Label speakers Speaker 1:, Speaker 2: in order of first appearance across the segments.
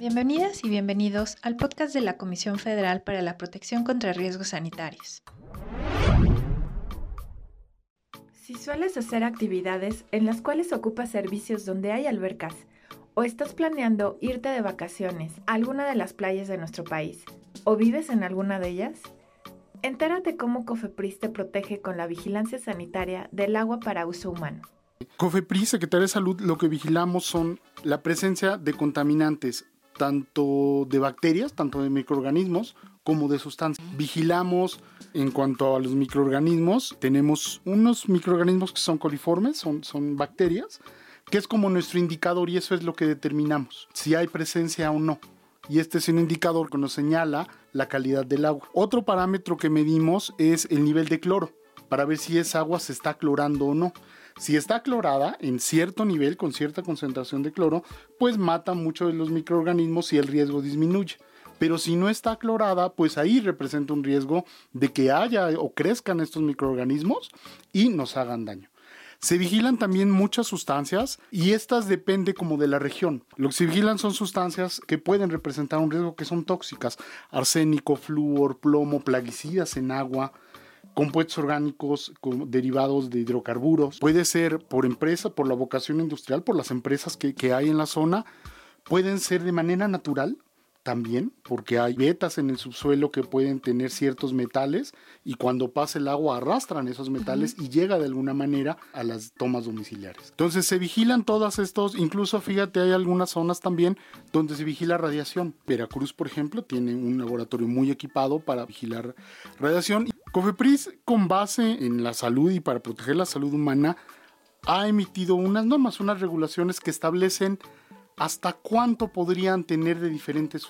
Speaker 1: Bienvenidas y bienvenidos al podcast de la Comisión Federal para la Protección contra Riesgos Sanitarios. Si sueles hacer actividades en las cuales ocupas servicios donde hay albercas o estás planeando irte de vacaciones a alguna de las playas de nuestro país o vives en alguna de ellas, entérate cómo Cofepris te protege con la vigilancia sanitaria del agua para uso humano.
Speaker 2: COFEPRIS, Secretaría de Salud, lo que vigilamos son la presencia de contaminantes, tanto de bacterias, tanto de microorganismos, como de sustancias. Vigilamos en cuanto a los microorganismos, tenemos unos microorganismos que son coliformes, son, son bacterias, que es como nuestro indicador y eso es lo que determinamos, si hay presencia o no. Y este es un indicador que nos señala la calidad del agua. Otro parámetro que medimos es el nivel de cloro, para ver si esa agua se está clorando o no. Si está clorada en cierto nivel, con cierta concentración de cloro, pues mata muchos de los microorganismos y el riesgo disminuye. Pero si no está clorada, pues ahí representa un riesgo de que haya o crezcan estos microorganismos y nos hagan daño. Se vigilan también muchas sustancias y estas depende como de la región. Lo que se vigilan son sustancias que pueden representar un riesgo que son tóxicas. Arsénico, flúor, plomo, plaguicidas en agua, compuestos orgánicos derivados de hidrocarburos. Puede ser por empresa, por la vocación industrial, por las empresas que, que hay en la zona. Pueden ser de manera natural, también, porque hay vetas en el subsuelo que pueden tener ciertos metales y cuando pasa el agua arrastran esos metales y llega de alguna manera a las tomas domiciliares. Entonces se vigilan todos estos, incluso fíjate, hay algunas zonas también donde se vigila radiación. Veracruz, por ejemplo, tiene un laboratorio muy equipado para vigilar radiación. Cofepris, con base en la salud y para proteger la salud humana, ha emitido unas normas, unas regulaciones que establecen hasta cuánto podrían tener de diferentes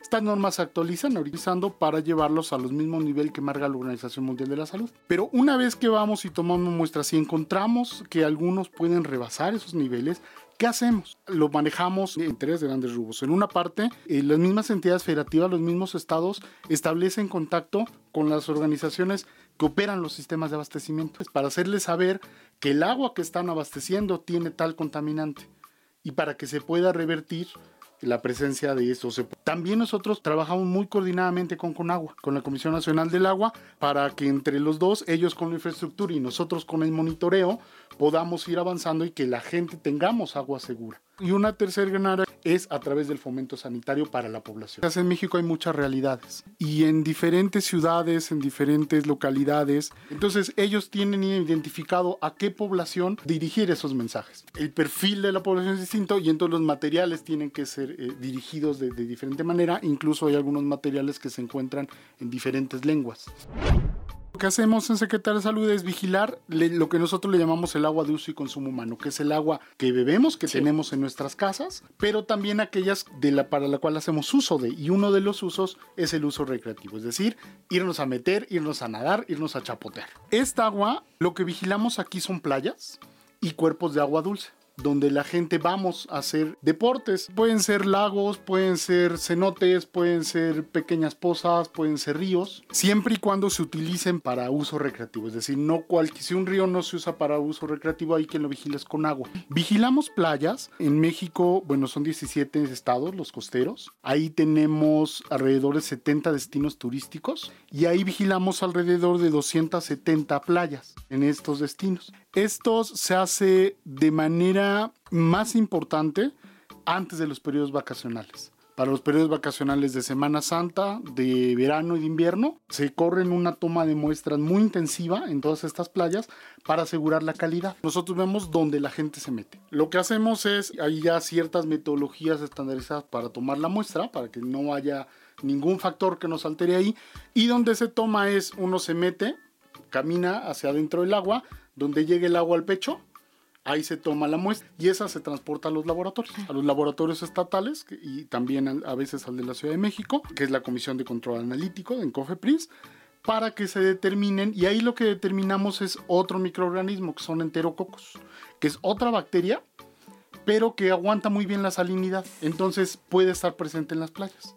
Speaker 2: Estas normas se actualizan utilizando para llevarlos a los mismos niveles que marca la Organización Mundial de la Salud. Pero una vez que vamos y tomamos muestras y encontramos que algunos pueden rebasar esos niveles, ¿Qué hacemos? Lo manejamos en tres grandes rubros. En una parte, eh, las mismas entidades federativas, los mismos estados establecen contacto con las organizaciones que operan los sistemas de abastecimiento para hacerles saber que el agua que están abasteciendo tiene tal contaminante y para que se pueda revertir la presencia de esto. También nosotros trabajamos muy coordinadamente con Conagua, con la Comisión Nacional del Agua, para que entre los dos, ellos con la infraestructura y nosotros con el monitoreo, podamos ir avanzando y que la gente tengamos agua segura. Y una tercera gran es a través del fomento sanitario para la población. En México hay muchas realidades y en diferentes ciudades, en diferentes localidades, entonces ellos tienen identificado a qué población dirigir esos mensajes. El perfil de la población es distinto y entonces los materiales tienen que ser eh, dirigidos de diferente manera, incluso hay algunos materiales que se encuentran en diferentes lenguas. Que hacemos en Secretaría de Salud es vigilar lo que nosotros le llamamos el agua de uso y consumo humano, que es el agua que bebemos, que tenemos en nuestras casas, pero también aquellas de la, para la cual hacemos uso de. Y uno de los usos es el uso recreativo, es decir, irnos a meter, irnos a nadar, irnos a chapotear. Esta agua, lo que vigilamos aquí son playas y cuerpos de agua dulce donde la gente vamos a hacer deportes. Pueden ser lagos, pueden ser cenotes, pueden ser pequeñas pozas, pueden ser ríos, siempre y cuando se utilicen para uso recreativo. Es decir, no cualquier, si un río no se usa para uso recreativo, hay que lo vigiles con agua. Vigilamos playas. En México, bueno, son 17 estados los costeros. Ahí tenemos alrededor de 70 destinos turísticos y ahí vigilamos alrededor de 270 playas en estos destinos. Estos se hace de manera más importante antes de los periodos vacacionales. Para los periodos vacacionales de Semana Santa, de verano y de invierno, se corren una toma de muestras muy intensiva en todas estas playas para asegurar la calidad. Nosotros vemos dónde la gente se mete. Lo que hacemos es, hay ya ciertas metodologías estandarizadas para tomar la muestra, para que no haya ningún factor que nos altere ahí. Y donde se toma es, uno se mete, camina hacia adentro del agua, donde llegue el agua al pecho, ahí se toma la muestra y esa se transporta a los laboratorios, a los laboratorios estatales y también a, veces al de la Ciudad de México, que es la Comisión de Control Analítico en COFEPRIS, para que se determinen, y ahí lo que determinamos es otro microorganismo, que son enterococos, que es otra bacteria, pero que aguanta muy bien la salinidad, entonces puede estar presente en las playas.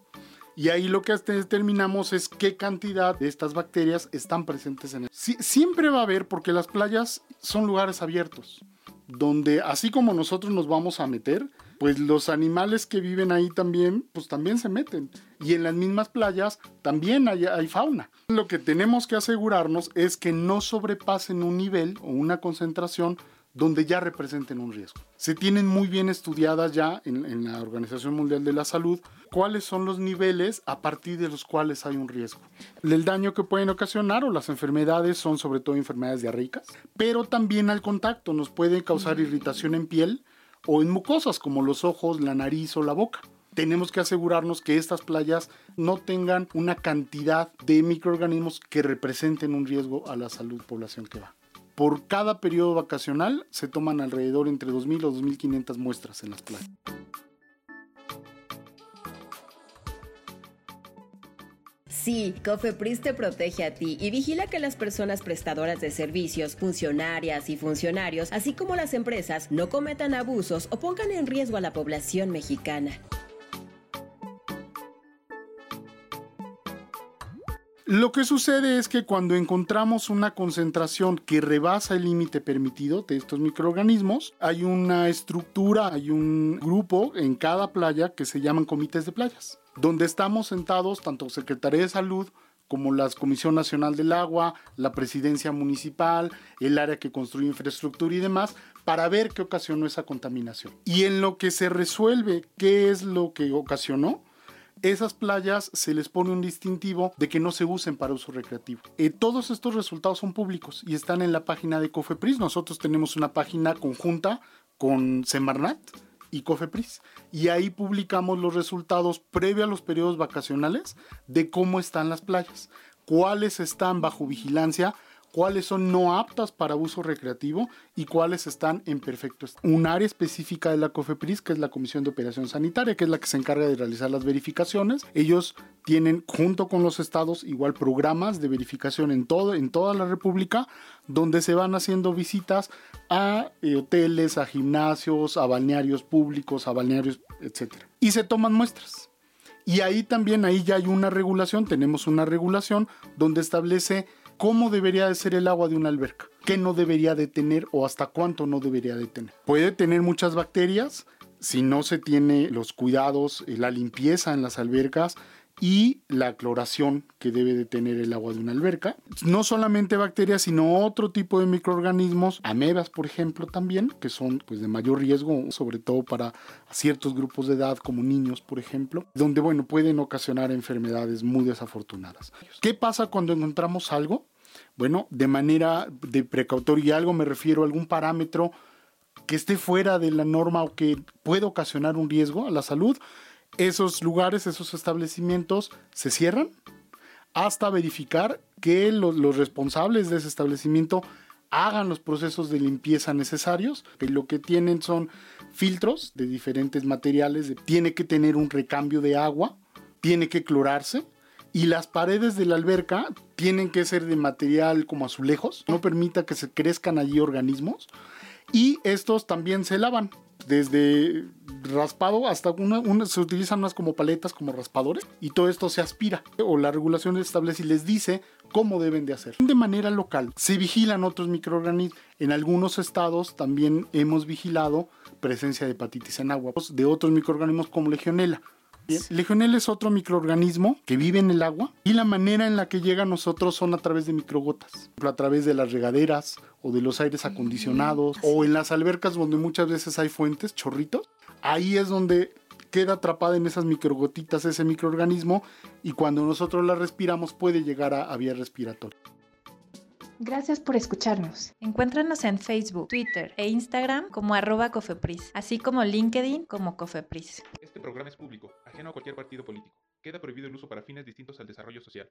Speaker 2: Y ahí lo que determinamos es qué cantidad de estas bacterias están presentes en el... siempre va a haber, porque las playas son lugares abiertos, donde así como nosotros nos vamos a meter, pues los animales que viven ahí también, pues también se meten. Y en las mismas playas también hay, hay fauna. Lo que tenemos que asegurarnos es que no sobrepasen un nivel o una concentración donde ya representen un riesgo. Se tienen muy bien estudiadas ya en, la Organización Mundial de la Salud cuáles son los niveles a partir de los cuales hay un riesgo. El daño que pueden ocasionar o las enfermedades son sobre todo enfermedades diarreicas, pero también al contacto nos puede causar irritación en piel o en mucosas como los ojos, la nariz o la boca tenemos que asegurarnos que estas playas no tengan una cantidad de microorganismos que representen un riesgo a la salud población que va. Por cada periodo vacacional se toman alrededor entre 2.000 o 2.500 muestras en las playas.
Speaker 3: Sí, Cofepris te protege a ti y vigila que las personas prestadoras de servicios, funcionarias y funcionarios, así como las empresas, no cometan abusos o pongan en riesgo a la población mexicana.
Speaker 2: Lo que sucede es que cuando encontramos una concentración que rebasa el límite permitido de estos microorganismos, hay una estructura, hay un grupo en cada playa que se llaman comités de playas, donde estamos sentados tanto Secretaría de Salud como la Comisión Nacional del Agua, la Presidencia Municipal, el área que construye infraestructura y demás, para ver qué ocasionó esa contaminación. Y en lo que se resuelve qué es lo que ocasionó, esas playas se les pone un distintivo de que no se usen para uso recreativo. Eh, todos estos resultados son públicos y están en la página de Cofepris. Nosotros tenemos una página conjunta con Semarnat y Cofepris y ahí publicamos los resultados previo a los periodos vacacionales de cómo están las playas, cuáles están bajo vigilancia cuáles son no aptas para uso recreativo y cuáles están en perfecto estado. Un área específica de la COFEPRIS, que es la Comisión de Operación Sanitaria, que es la que se encarga de realizar las verificaciones. Ellos tienen, junto con los estados, igual programas de verificación en, todo, en toda la República, donde se van haciendo visitas a eh, hoteles, a gimnasios, a balnearios públicos, a balnearios, etc. Y se toman muestras. Y ahí también, ahí ya hay una regulación, tenemos una regulación donde establece cómo debería de ser el agua de una alberca, qué no debería de tener o hasta cuánto no debería de tener. Puede tener muchas bacterias si no se tiene los cuidados, la limpieza en las albercas y la cloración que debe de tener el agua de una alberca. No solamente bacterias, sino otro tipo de microorganismos, amebas por ejemplo también, que son pues de mayor riesgo, sobre todo para ciertos grupos de edad como niños por ejemplo, donde bueno, pueden ocasionar enfermedades muy desafortunadas. ¿Qué pasa cuando encontramos algo? Bueno, de manera de precautoria y algo me refiero a algún parámetro que esté fuera de la norma o que pueda ocasionar un riesgo a la salud, esos lugares, esos establecimientos se cierran hasta verificar que los, responsables de ese establecimiento hagan los procesos de limpieza necesarios. Que lo que tienen son filtros de diferentes materiales, tiene que tener un recambio de agua, tiene que clorarse y las paredes de la alberca tienen que ser de material como azulejos, no permita que se crezcan allí organismos y estos también se lavan desde raspado hasta una, se utilizan unas como paletas como raspadores y todo esto se aspira o la regulación establece y les dice cómo deben de hacer. De manera local se vigilan otros microorganismos. En algunos estados también hemos vigilado presencia de hepatitis en agua de otros microorganismos como legionela. Legionela es otro microorganismo que vive en el agua y la manera en la que llega a nosotros son a través de microgotas, a través de las regaderas o de los aires acondicionados o en las albercas donde muchas veces hay fuentes, chorritos. Ahí es donde queda atrapada en esas microgotitas ese microorganismo y cuando nosotros la respiramos puede llegar a, a vía respiratoria.
Speaker 1: Gracias por escucharnos. Encuéntranos en Facebook, Twitter e Instagram como arroba cofepris, así como LinkedIn como cofepris.
Speaker 4: Este programa es público, ajeno a cualquier partido político. Queda prohibido el uso para fines distintos al desarrollo social.